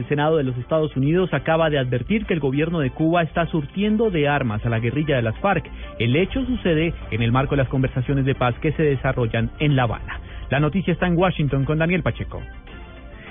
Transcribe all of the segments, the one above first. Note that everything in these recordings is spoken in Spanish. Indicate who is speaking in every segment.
Speaker 1: El Senado de los Estados Unidos acaba de advertir que el gobierno de Cuba está surtiendo de armas a la guerrilla de las FARC. El hecho sucede en el marco de las conversaciones de paz que se desarrollan en La Habana. La noticia está en Washington con Daniel Pacheco.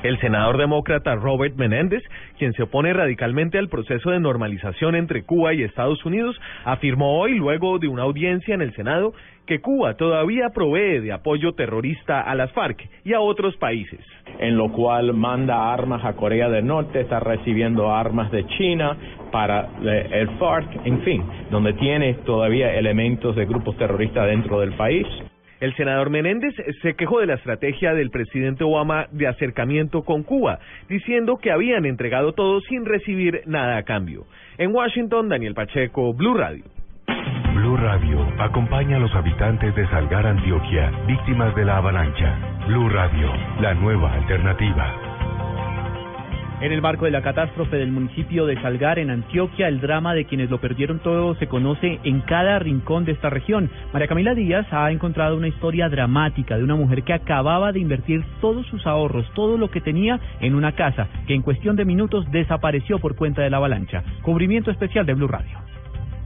Speaker 2: El senador demócrata Robert Menéndez, quien se opone radicalmente al proceso de normalización entre Cuba y Estados Unidos, afirmó hoy, luego de una audiencia en el Senado, que Cuba todavía provee de apoyo terrorista a las FARC y a otros países.
Speaker 3: En lo cual manda armas a Corea del Norte, está recibiendo armas de China para el FARC, en fin, donde tiene todavía elementos de grupos terroristas dentro del país.
Speaker 2: El senador Menéndez se quejó de la estrategia del presidente Obama de acercamiento con Cuba, diciendo que habían entregado todo sin recibir nada a cambio. En Washington, Daniel Pacheco, Blue Radio.
Speaker 4: Blue Radio acompaña a los habitantes de Salgar, Antioquia, víctimas de la avalancha. Blue Radio, la nueva alternativa.
Speaker 1: En el marco de la catástrofe del municipio de Salgar, en Antioquia, el drama de quienes lo perdieron todo se conoce en cada rincón de esta región. María Camila Díaz ha encontrado una historia dramática de una mujer que acababa de invertir todos sus ahorros, todo lo que tenía en una casa, que en cuestión de minutos desapareció por cuenta de la avalancha. Cubrimiento especial de Blue Radio.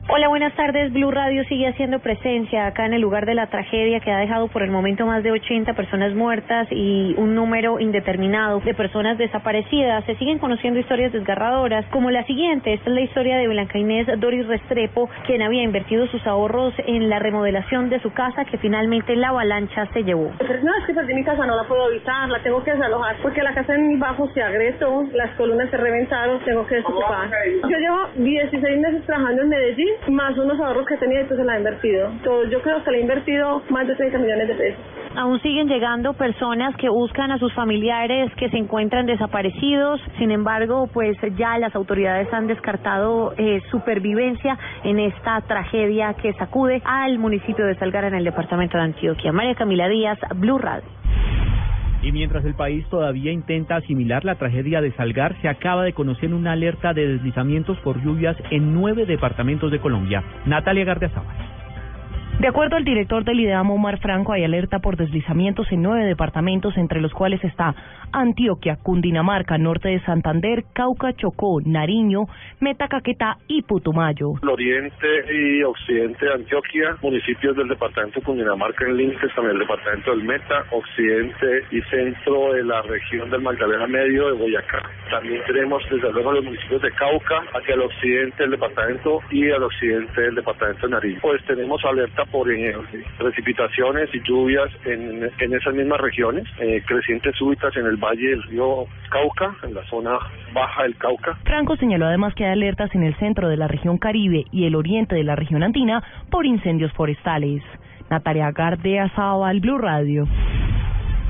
Speaker 5: Hola, buenas tardes. Blue Radio sigue haciendo presencia acá en el lugar de la tragedia que ha dejado por el momento más de 80 personas muertas y un número indeterminado de personas desaparecidas. Se siguen conociendo historias desgarradoras, como la siguiente. Esta es la historia de Blanca Inés Doris Restrepo, quien había invertido sus ahorros en la remodelación de su casa que finalmente la avalancha se llevó.
Speaker 6: No, es que perdí mi casa, no la puedo habitar, la tengo que desalojar porque la casa en bajo se agresó, las columnas se reventaron, tengo que desocupar. Yo llevo 16 meses trabajando en Medellín más unos ahorros que tenía entonces la he invertido. Entonces, yo creo que le he invertido más de 30 millones de pesos.
Speaker 5: Aún siguen llegando personas que buscan a sus familiares que se encuentran desaparecidos. Sin embargo, pues ya las autoridades han descartado eh, supervivencia en esta tragedia que sacude al municipio de Salgar en el departamento de Antioquia. María Camila Díaz, Blue Radio.
Speaker 1: Y mientras el país todavía intenta asimilar la tragedia de Salgar, se acaba de conocer una alerta de deslizamientos por lluvias en nueve departamentos de Colombia. Natalia Gardiazabal.
Speaker 7: De acuerdo al director del IDEAM, Omar Franco, hay alerta por deslizamientos en nueve departamentos, entre los cuales está Antioquia, Cundinamarca, norte de Santander, Cauca, Chocó, Nariño, Metacaquetá y Putumayo.
Speaker 8: El oriente y occidente de Antioquia, municipios del departamento de Cundinamarca en límites, también el departamento del Meta, occidente y centro de la región del Magdalena Medio de Boyacá. También tenemos desde luego los municipios de Cauca, hacia el occidente del departamento y al occidente del departamento de Nariño. Pues tenemos alerta por eh, precipitaciones y lluvias en, en esas mismas regiones, eh, crecientes súbitas en el valle del río Cauca, en la zona baja del Cauca.
Speaker 7: Franco señaló además que hay alertas en el centro de la región Caribe y el oriente de la región andina por incendios forestales. Natalia Gardea al Blue Radio.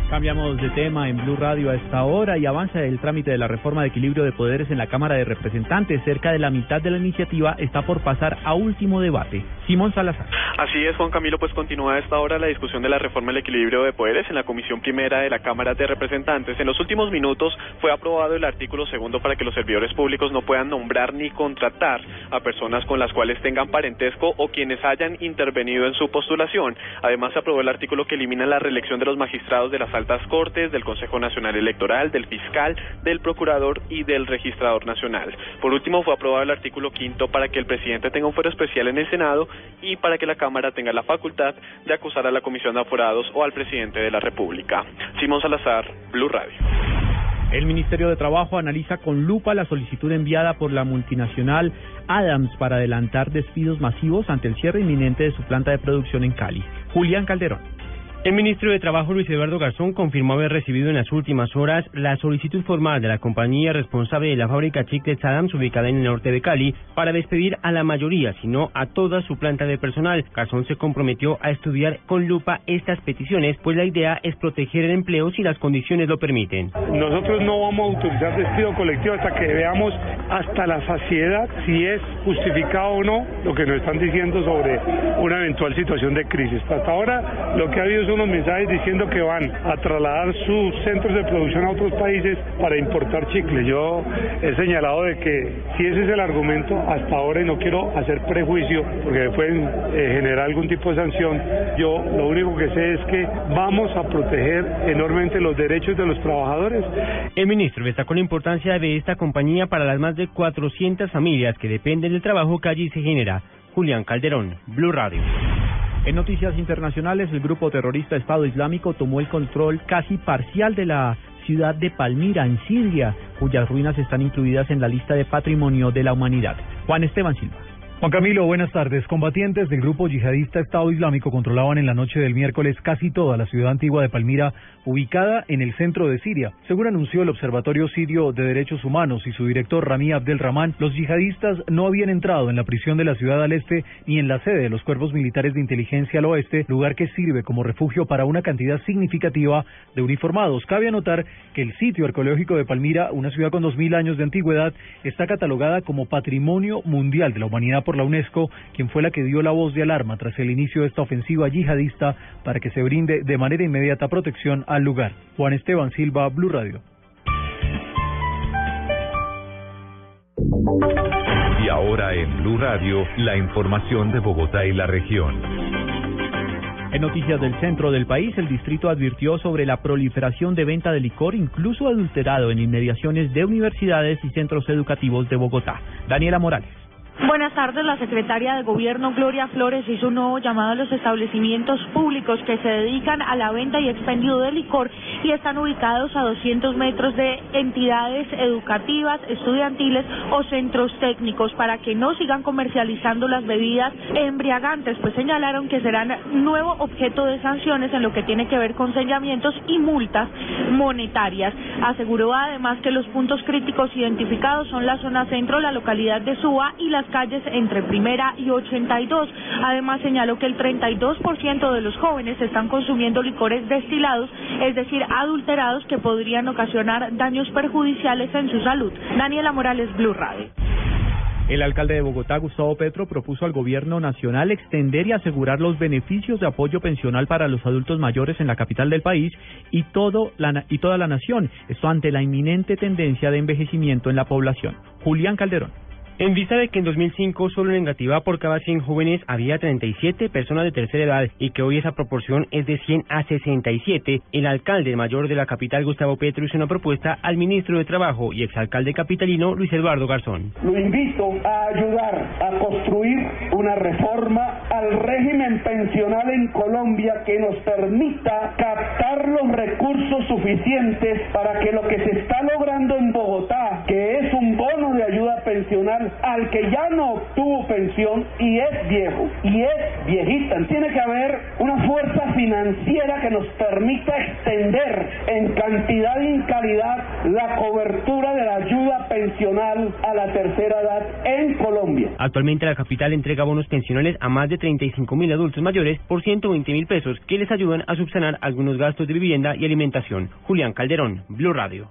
Speaker 1: Cambiamos de tema en Blue Radio a esta hora y avanza el trámite de la reforma de equilibrio de poderes en la Cámara de Representantes. Cerca de la mitad de la iniciativa está por pasar a último debate. Simón Salazar.
Speaker 9: Así es, Juan Camilo, pues continúa a esta hora la discusión de la reforma del equilibrio de poderes en la Comisión Primera de la Cámara de Representantes. En los últimos minutos fue aprobado el artículo segundo para que los servidores públicos no puedan nombrar ni contratar a personas con las cuales tengan parentesco o quienes hayan intervenido en su postulación. Además, se aprobó el artículo que elimina la reelección de los magistrados de las altas cortes, del Consejo Nacional Electoral, del fiscal, del procurador y del registrador nacional. Por último, fue aprobado el artículo quinto para que el presidente tenga un fuero especial en el Senado y para que la Cámara tenga la facultad de acusar a la Comisión de Aforados o al presidente de la República. Simón Salazar, Blue Radio.
Speaker 1: El Ministerio de Trabajo analiza con lupa la solicitud enviada por la multinacional Adams para adelantar despidos masivos ante el cierre inminente de su planta de producción en Cali. Julián Calderón.
Speaker 10: El ministro de Trabajo Luis Eduardo Garzón confirmó haber recibido en las últimas horas la solicitud formal de la compañía responsable de la fábrica Chiclets Adams ubicada en el norte de Cali para despedir a la mayoría, sino a toda su planta de personal. Garzón se comprometió a estudiar con lupa estas peticiones, pues la idea es proteger el empleo si las condiciones lo permiten.
Speaker 11: Nosotros no vamos a autorizar despido colectivo hasta que veamos hasta la saciedad si es justificado o no lo que nos están diciendo sobre una eventual situación de crisis. Hasta ahora lo que ha habido es unos mensajes diciendo que van a trasladar sus centros de producción a otros países para importar chicle. Yo he señalado de que si ese es el argumento hasta ahora y no quiero hacer prejuicio porque pueden eh, generar algún tipo de sanción, yo lo único que sé es que vamos a proteger enormemente los derechos de los trabajadores.
Speaker 10: El ministro destacó la importancia de esta compañía para las más de 400 familias que dependen del trabajo que allí se genera. Julián Calderón, Blue Radio.
Speaker 1: En noticias internacionales, el grupo terrorista Estado Islámico tomó el control casi parcial de la ciudad de Palmira, en Siria, cuyas ruinas están incluidas en la lista de patrimonio de la humanidad. Juan Esteban Silva.
Speaker 12: Juan Camilo, buenas tardes. Combatientes del grupo yihadista Estado Islámico controlaban en la noche del miércoles casi toda la ciudad antigua de Palmira, ubicada en el centro de Siria. Según anunció el Observatorio Sirio de Derechos Humanos y su director Rami Abdelrahman, los yihadistas no habían entrado en la prisión de la ciudad al este ni en la sede de los cuerpos militares de inteligencia al oeste, lugar que sirve como refugio para una cantidad significativa de uniformados. Cabe anotar que el sitio arqueológico de Palmira, una ciudad con dos mil años de antigüedad, está catalogada como Patrimonio Mundial de la Humanidad por la UNESCO, quien fue la que dio la voz de alarma tras el inicio de esta ofensiva yihadista para que se brinde de manera inmediata protección al lugar. Juan Esteban Silva, Blue Radio.
Speaker 4: Y ahora en Blue Radio, la información de Bogotá y la región.
Speaker 1: En noticias del centro del país, el distrito advirtió sobre la proliferación de venta de licor, incluso adulterado, en inmediaciones de universidades y centros educativos de Bogotá. Daniela Morales.
Speaker 13: Buenas tardes. La secretaria de Gobierno, Gloria Flores, hizo un nuevo llamado a los establecimientos públicos que se dedican a la venta y expendio de licor y están ubicados a 200 metros de entidades educativas, estudiantiles o centros técnicos para que no sigan comercializando las bebidas embriagantes, pues señalaron que serán nuevo objeto de sanciones en lo que tiene que ver con señalamientos y multas monetarias. Aseguró además que los puntos críticos identificados son la zona centro, la localidad de Suba y las calles entre Primera y 82. Además señaló que el 32% de los jóvenes están consumiendo licores destilados, es decir, adulterados que podrían ocasionar daños perjudiciales en su salud. Daniela Morales, Blue Radio.
Speaker 1: El alcalde de Bogotá, Gustavo Petro, propuso al gobierno nacional extender y asegurar los beneficios de apoyo pensional para los adultos mayores en la capital del país y, todo la, y toda la nación. Esto ante la inminente tendencia de envejecimiento en la población. Julián Calderón.
Speaker 10: En vista de que en 2005 solo en Engativá por cada 100 jóvenes había 37 personas de tercera edad y que hoy esa proporción es de 100 a 67, el alcalde mayor de la capital Gustavo Petro hizo una propuesta al ministro de Trabajo y exalcalde capitalino Luis Eduardo Garzón.
Speaker 14: Lo invito a ayudar a construir una reforma al régimen pensional en Colombia que nos permita captar los recursos suficientes para que lo que se está logrando en Bogotá, que es un bono de ayuda pensional, al que ya no obtuvo pensión y es viejo y es viejita. Tiene que haber una fuerza financiera que nos permita extender en cantidad y en calidad la cobertura de la ayuda pensional a la tercera edad en Colombia.
Speaker 10: Actualmente la capital entrega bonos pensionales a más de 35 mil adultos mayores por 120 mil pesos que les ayudan a subsanar algunos gastos de vivienda y alimentación. Julián Calderón, Blue Radio.